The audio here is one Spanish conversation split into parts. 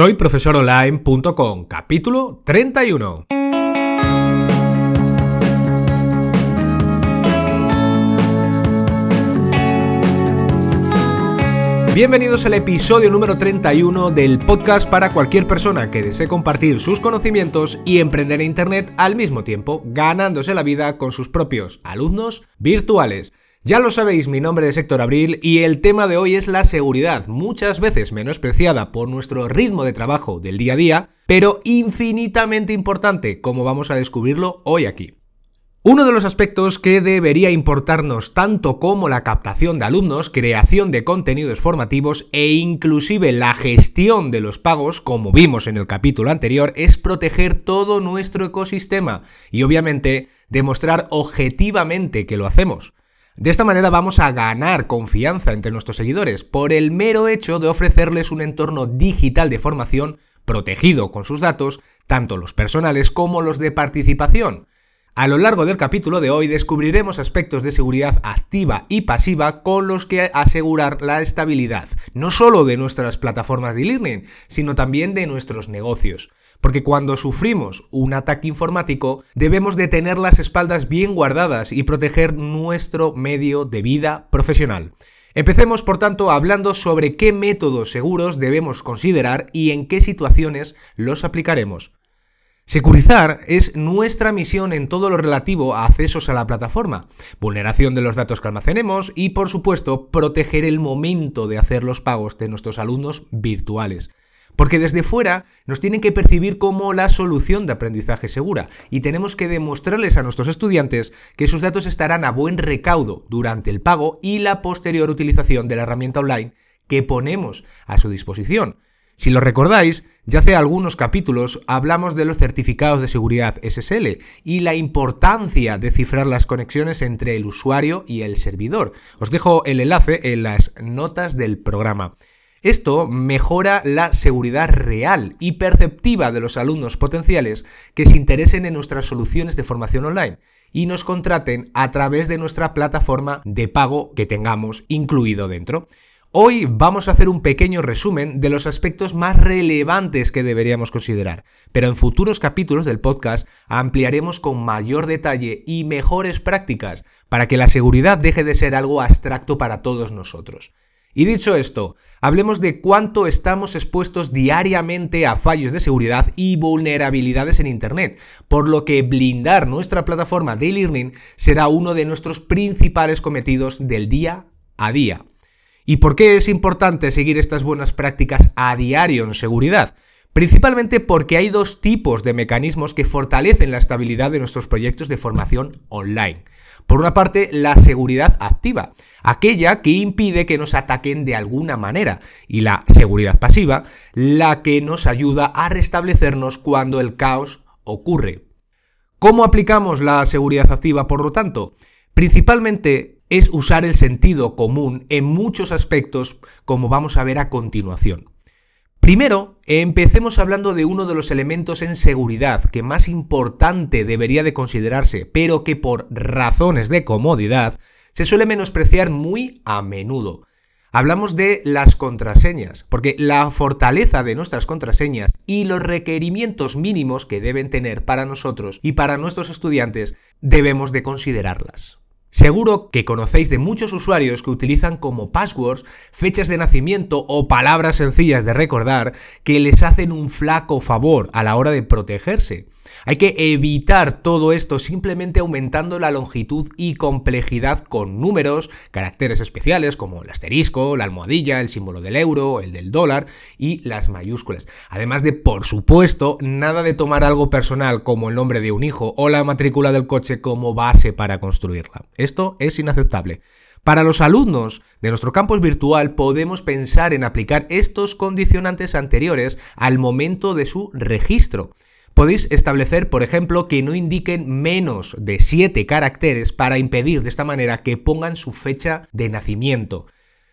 Soy profesoronline.com, capítulo 31. Bienvenidos al episodio número 31 del podcast para cualquier persona que desee compartir sus conocimientos y emprender en Internet al mismo tiempo, ganándose la vida con sus propios alumnos virtuales. Ya lo sabéis, mi nombre es Héctor Abril y el tema de hoy es la seguridad, muchas veces menospreciada por nuestro ritmo de trabajo del día a día, pero infinitamente importante, como vamos a descubrirlo hoy aquí. Uno de los aspectos que debería importarnos tanto como la captación de alumnos, creación de contenidos formativos e inclusive la gestión de los pagos, como vimos en el capítulo anterior, es proteger todo nuestro ecosistema y obviamente demostrar objetivamente que lo hacemos. De esta manera vamos a ganar confianza entre nuestros seguidores por el mero hecho de ofrecerles un entorno digital de formación protegido con sus datos, tanto los personales como los de participación. A lo largo del capítulo de hoy descubriremos aspectos de seguridad activa y pasiva con los que asegurar la estabilidad, no solo de nuestras plataformas de e-learning, sino también de nuestros negocios. Porque cuando sufrimos un ataque informático debemos de tener las espaldas bien guardadas y proteger nuestro medio de vida profesional. Empecemos, por tanto, hablando sobre qué métodos seguros debemos considerar y en qué situaciones los aplicaremos. Securizar es nuestra misión en todo lo relativo a accesos a la plataforma, vulneración de los datos que almacenemos y, por supuesto, proteger el momento de hacer los pagos de nuestros alumnos virtuales. Porque desde fuera nos tienen que percibir como la solución de aprendizaje segura y tenemos que demostrarles a nuestros estudiantes que sus datos estarán a buen recaudo durante el pago y la posterior utilización de la herramienta online que ponemos a su disposición. Si lo recordáis, ya hace algunos capítulos hablamos de los certificados de seguridad SSL y la importancia de cifrar las conexiones entre el usuario y el servidor. Os dejo el enlace en las notas del programa. Esto mejora la seguridad real y perceptiva de los alumnos potenciales que se interesen en nuestras soluciones de formación online y nos contraten a través de nuestra plataforma de pago que tengamos incluido dentro. Hoy vamos a hacer un pequeño resumen de los aspectos más relevantes que deberíamos considerar, pero en futuros capítulos del podcast ampliaremos con mayor detalle y mejores prácticas para que la seguridad deje de ser algo abstracto para todos nosotros. Y dicho esto, hablemos de cuánto estamos expuestos diariamente a fallos de seguridad y vulnerabilidades en Internet, por lo que blindar nuestra plataforma de e-learning será uno de nuestros principales cometidos del día a día. ¿Y por qué es importante seguir estas buenas prácticas a diario en seguridad? Principalmente porque hay dos tipos de mecanismos que fortalecen la estabilidad de nuestros proyectos de formación online. Por una parte, la seguridad activa, aquella que impide que nos ataquen de alguna manera, y la seguridad pasiva, la que nos ayuda a restablecernos cuando el caos ocurre. ¿Cómo aplicamos la seguridad activa, por lo tanto? Principalmente es usar el sentido común en muchos aspectos, como vamos a ver a continuación. Primero, empecemos hablando de uno de los elementos en seguridad que más importante debería de considerarse, pero que por razones de comodidad se suele menospreciar muy a menudo. Hablamos de las contraseñas, porque la fortaleza de nuestras contraseñas y los requerimientos mínimos que deben tener para nosotros y para nuestros estudiantes debemos de considerarlas. Seguro que conocéis de muchos usuarios que utilizan como passwords fechas de nacimiento o palabras sencillas de recordar que les hacen un flaco favor a la hora de protegerse. Hay que evitar todo esto simplemente aumentando la longitud y complejidad con números, caracteres especiales como el asterisco, la almohadilla, el símbolo del euro, el del dólar y las mayúsculas. Además de, por supuesto, nada de tomar algo personal como el nombre de un hijo o la matrícula del coche como base para construirla. Esto es inaceptable. Para los alumnos de nuestro campus virtual podemos pensar en aplicar estos condicionantes anteriores al momento de su registro. Podéis establecer, por ejemplo, que no indiquen menos de 7 caracteres para impedir de esta manera que pongan su fecha de nacimiento.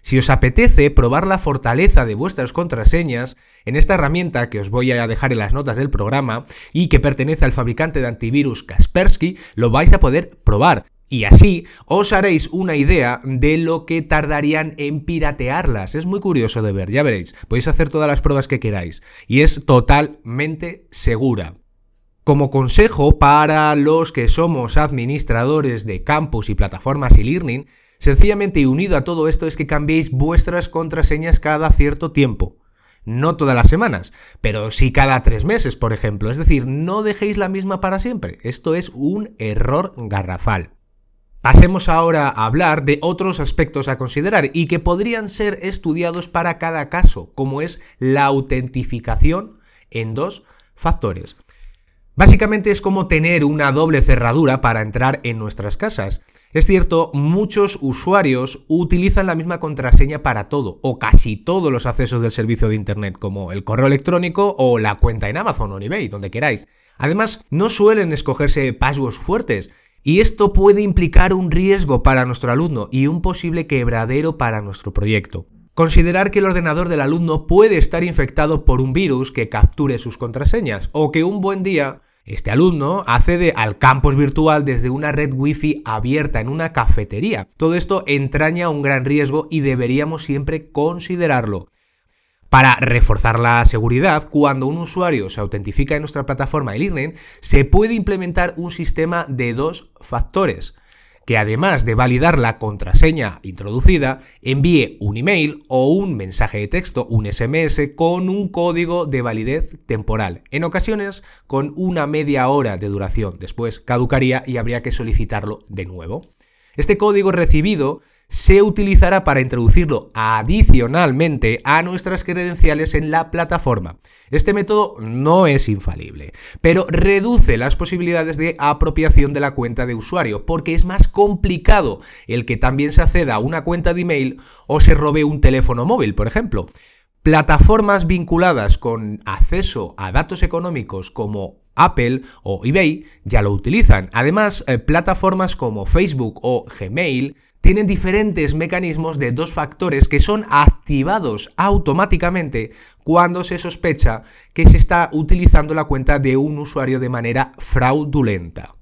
Si os apetece probar la fortaleza de vuestras contraseñas, en esta herramienta que os voy a dejar en las notas del programa y que pertenece al fabricante de antivirus Kaspersky, lo vais a poder probar. Y así os haréis una idea de lo que tardarían en piratearlas. Es muy curioso de ver, ya veréis. Podéis hacer todas las pruebas que queráis. Y es totalmente segura. Como consejo para los que somos administradores de campus y plataformas y learning sencillamente y unido a todo esto es que cambiéis vuestras contraseñas cada cierto tiempo. No todas las semanas, pero sí cada tres meses, por ejemplo. Es decir, no dejéis la misma para siempre. Esto es un error garrafal. Pasemos ahora a hablar de otros aspectos a considerar y que podrían ser estudiados para cada caso, como es la autentificación en dos factores. Básicamente es como tener una doble cerradura para entrar en nuestras casas. Es cierto, muchos usuarios utilizan la misma contraseña para todo, o casi todos los accesos del servicio de Internet, como el correo electrónico o la cuenta en Amazon o eBay, donde queráis. Además, no suelen escogerse passwords fuertes, y esto puede implicar un riesgo para nuestro alumno y un posible quebradero para nuestro proyecto. Considerar que el ordenador del alumno puede estar infectado por un virus que capture sus contraseñas o que un buen día este alumno accede al campus virtual desde una red wifi abierta en una cafetería. Todo esto entraña un gran riesgo y deberíamos siempre considerarlo. Para reforzar la seguridad, cuando un usuario se autentifica en nuestra plataforma e-learning, se puede implementar un sistema de dos factores, que además de validar la contraseña introducida, envíe un email o un mensaje de texto, un SMS, con un código de validez temporal, en ocasiones con una media hora de duración. Después caducaría y habría que solicitarlo de nuevo. Este código recibido se utilizará para introducirlo adicionalmente a nuestras credenciales en la plataforma. Este método no es infalible, pero reduce las posibilidades de apropiación de la cuenta de usuario, porque es más complicado el que también se acceda a una cuenta de email o se robe un teléfono móvil, por ejemplo. Plataformas vinculadas con acceso a datos económicos como Apple o eBay ya lo utilizan. Además, eh, plataformas como Facebook o Gmail tienen diferentes mecanismos de dos factores que son activados automáticamente cuando se sospecha que se está utilizando la cuenta de un usuario de manera fraudulenta.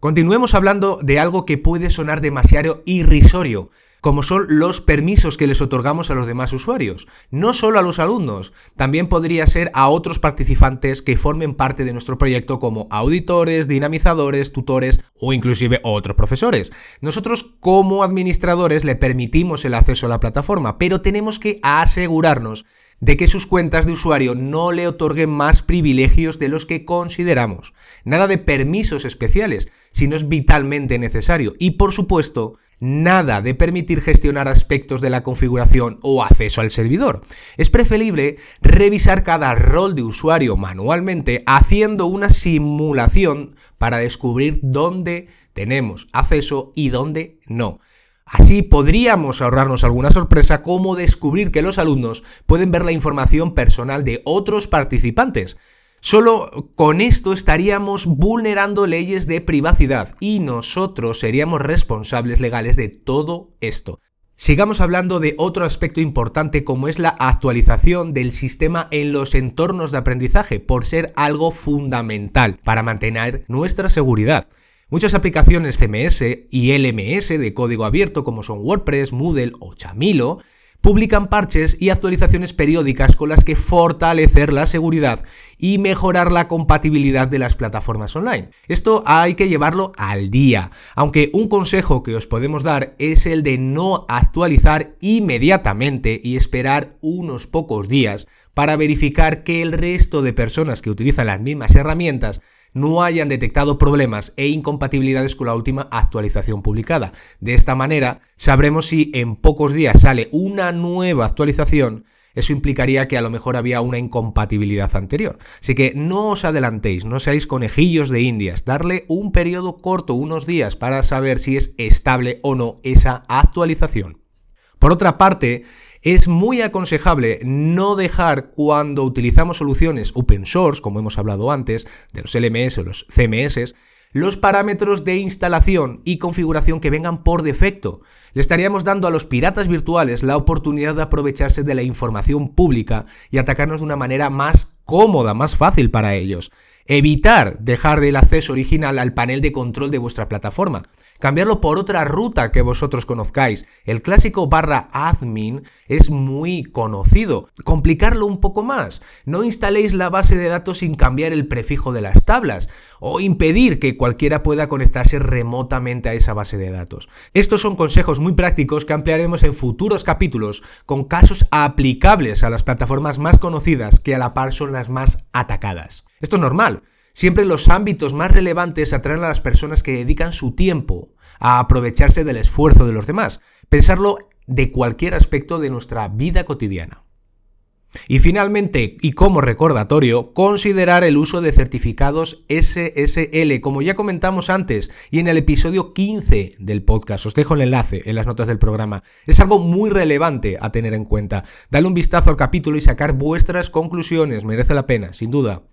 Continuemos hablando de algo que puede sonar demasiado irrisorio, como son los permisos que les otorgamos a los demás usuarios. No solo a los alumnos, también podría ser a otros participantes que formen parte de nuestro proyecto como auditores, dinamizadores, tutores o inclusive otros profesores. Nosotros como administradores le permitimos el acceso a la plataforma, pero tenemos que asegurarnos de que sus cuentas de usuario no le otorguen más privilegios de los que consideramos. Nada de permisos especiales, si no es vitalmente necesario. Y por supuesto, nada de permitir gestionar aspectos de la configuración o acceso al servidor. Es preferible revisar cada rol de usuario manualmente haciendo una simulación para descubrir dónde tenemos acceso y dónde no. Así podríamos ahorrarnos alguna sorpresa como descubrir que los alumnos pueden ver la información personal de otros participantes, Solo con esto estaríamos vulnerando leyes de privacidad y nosotros seríamos responsables legales de todo esto. Sigamos hablando de otro aspecto importante como es la actualización del sistema en los entornos de aprendizaje, por ser algo fundamental para mantener nuestra seguridad. Muchas aplicaciones CMS y LMS de código abierto como son WordPress, Moodle o Chamilo publican parches y actualizaciones periódicas con las que fortalecer la seguridad y mejorar la compatibilidad de las plataformas online. Esto hay que llevarlo al día, aunque un consejo que os podemos dar es el de no actualizar inmediatamente y esperar unos pocos días para verificar que el resto de personas que utilizan las mismas herramientas no hayan detectado problemas e incompatibilidades con la última actualización publicada. De esta manera, sabremos si en pocos días sale una nueva actualización eso implicaría que a lo mejor había una incompatibilidad anterior. Así que no os adelantéis, no seáis conejillos de indias, darle un periodo corto, unos días, para saber si es estable o no esa actualización. Por otra parte, es muy aconsejable no dejar cuando utilizamos soluciones open source, como hemos hablado antes, de los LMS o los CMS, los parámetros de instalación y configuración que vengan por defecto. Le estaríamos dando a los piratas virtuales la oportunidad de aprovecharse de la información pública y atacarnos de una manera más cómoda, más fácil para ellos. Evitar dejar el acceso original al panel de control de vuestra plataforma cambiarlo por otra ruta que vosotros conozcáis. El clásico barra admin es muy conocido. Complicarlo un poco más. No instaléis la base de datos sin cambiar el prefijo de las tablas o impedir que cualquiera pueda conectarse remotamente a esa base de datos. Estos son consejos muy prácticos que ampliaremos en futuros capítulos con casos aplicables a las plataformas más conocidas que a la par son las más atacadas. Esto es normal. Siempre los ámbitos más relevantes atraen a las personas que dedican su tiempo a aprovecharse del esfuerzo de los demás. Pensarlo de cualquier aspecto de nuestra vida cotidiana. Y finalmente, y como recordatorio, considerar el uso de certificados SSL, como ya comentamos antes y en el episodio 15 del podcast. Os dejo el enlace en las notas del programa. Es algo muy relevante a tener en cuenta. Dale un vistazo al capítulo y sacar vuestras conclusiones. Merece la pena, sin duda.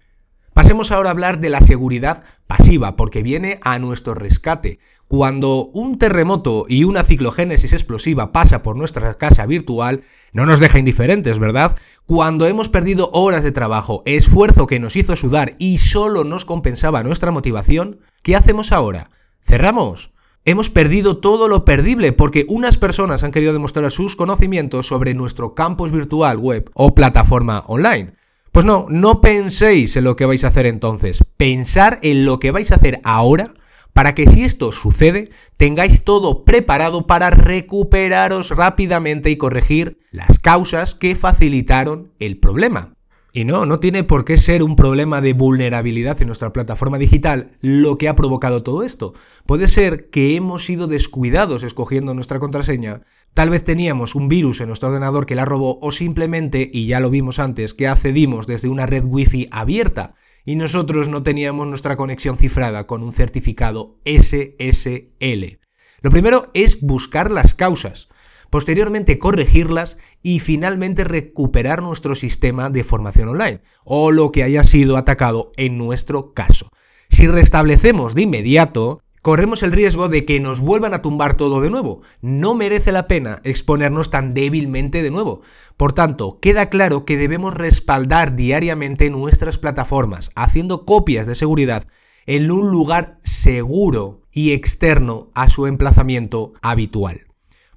Pasemos ahora a hablar de la seguridad pasiva, porque viene a nuestro rescate. Cuando un terremoto y una ciclogénesis explosiva pasa por nuestra casa virtual, no nos deja indiferentes, ¿verdad? Cuando hemos perdido horas de trabajo, esfuerzo que nos hizo sudar y solo nos compensaba nuestra motivación, ¿qué hacemos ahora? ¿Cerramos? Hemos perdido todo lo perdible porque unas personas han querido demostrar sus conocimientos sobre nuestro campus virtual web o plataforma online. Pues no, no penséis en lo que vais a hacer entonces. Pensar en lo que vais a hacer ahora para que si esto sucede, tengáis todo preparado para recuperaros rápidamente y corregir las causas que facilitaron el problema. Y no, no tiene por qué ser un problema de vulnerabilidad en nuestra plataforma digital lo que ha provocado todo esto. Puede ser que hemos sido descuidados escogiendo nuestra contraseña. Tal vez teníamos un virus en nuestro ordenador que la robó o simplemente, y ya lo vimos antes, que accedimos desde una red wifi abierta y nosotros no teníamos nuestra conexión cifrada con un certificado SSL. Lo primero es buscar las causas posteriormente corregirlas y finalmente recuperar nuestro sistema de formación online o lo que haya sido atacado en nuestro caso. Si restablecemos de inmediato, corremos el riesgo de que nos vuelvan a tumbar todo de nuevo. No merece la pena exponernos tan débilmente de nuevo. Por tanto, queda claro que debemos respaldar diariamente nuestras plataformas, haciendo copias de seguridad en un lugar seguro y externo a su emplazamiento habitual.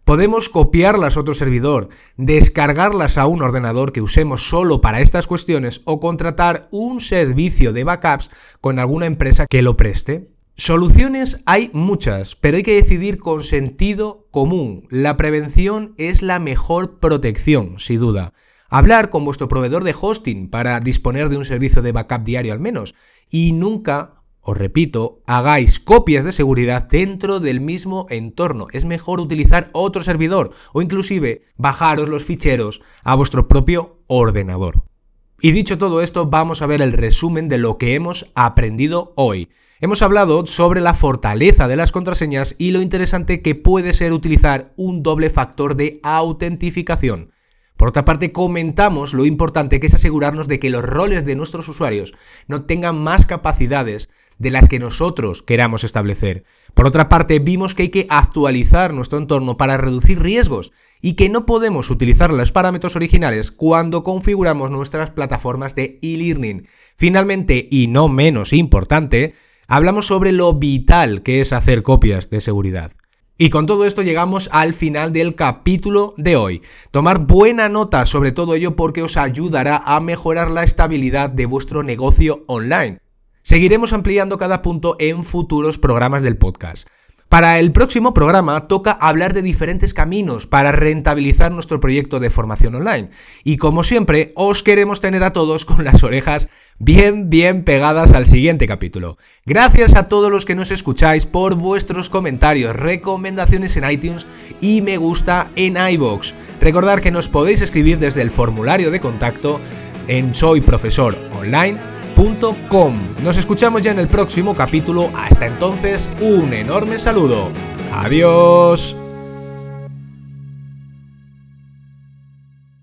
Podemos copiarlas a otro servidor, descargarlas a un ordenador que usemos solo para estas cuestiones o contratar un servicio de backups con alguna empresa que lo preste. Soluciones hay muchas, pero hay que decidir con sentido común. La prevención es la mejor protección, sin duda. Hablar con vuestro proveedor de hosting para disponer de un servicio de backup diario al menos. Y nunca os repito, hagáis copias de seguridad dentro del mismo entorno. Es mejor utilizar otro servidor o inclusive bajaros los ficheros a vuestro propio ordenador. Y dicho todo esto, vamos a ver el resumen de lo que hemos aprendido hoy. Hemos hablado sobre la fortaleza de las contraseñas y lo interesante que puede ser utilizar un doble factor de autentificación. Por otra parte, comentamos lo importante que es asegurarnos de que los roles de nuestros usuarios no tengan más capacidades de las que nosotros queramos establecer. Por otra parte, vimos que hay que actualizar nuestro entorno para reducir riesgos y que no podemos utilizar los parámetros originales cuando configuramos nuestras plataformas de e-learning. Finalmente, y no menos importante, hablamos sobre lo vital que es hacer copias de seguridad. Y con todo esto llegamos al final del capítulo de hoy. Tomar buena nota sobre todo ello porque os ayudará a mejorar la estabilidad de vuestro negocio online. Seguiremos ampliando cada punto en futuros programas del podcast. Para el próximo programa toca hablar de diferentes caminos para rentabilizar nuestro proyecto de formación online. Y como siempre, os queremos tener a todos con las orejas bien, bien pegadas al siguiente capítulo. Gracias a todos los que nos escucháis por vuestros comentarios, recomendaciones en iTunes y me gusta en iBox. Recordad que nos podéis escribir desde el formulario de contacto en nos escuchamos ya en el próximo capítulo. Hasta entonces, un enorme saludo. Adiós.